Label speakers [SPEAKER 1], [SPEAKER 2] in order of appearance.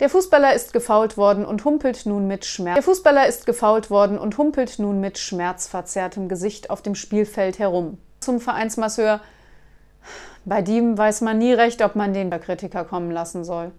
[SPEAKER 1] Der Fußballer ist gefault worden und humpelt nun mit Schmerz. Der Fußballer ist gefault worden und humpelt nun mit schmerzverzerrtem Gesicht auf dem Spielfeld herum. Zum Vereinsmasseur. Bei dem weiß man nie recht, ob man den Kritiker kommen lassen soll.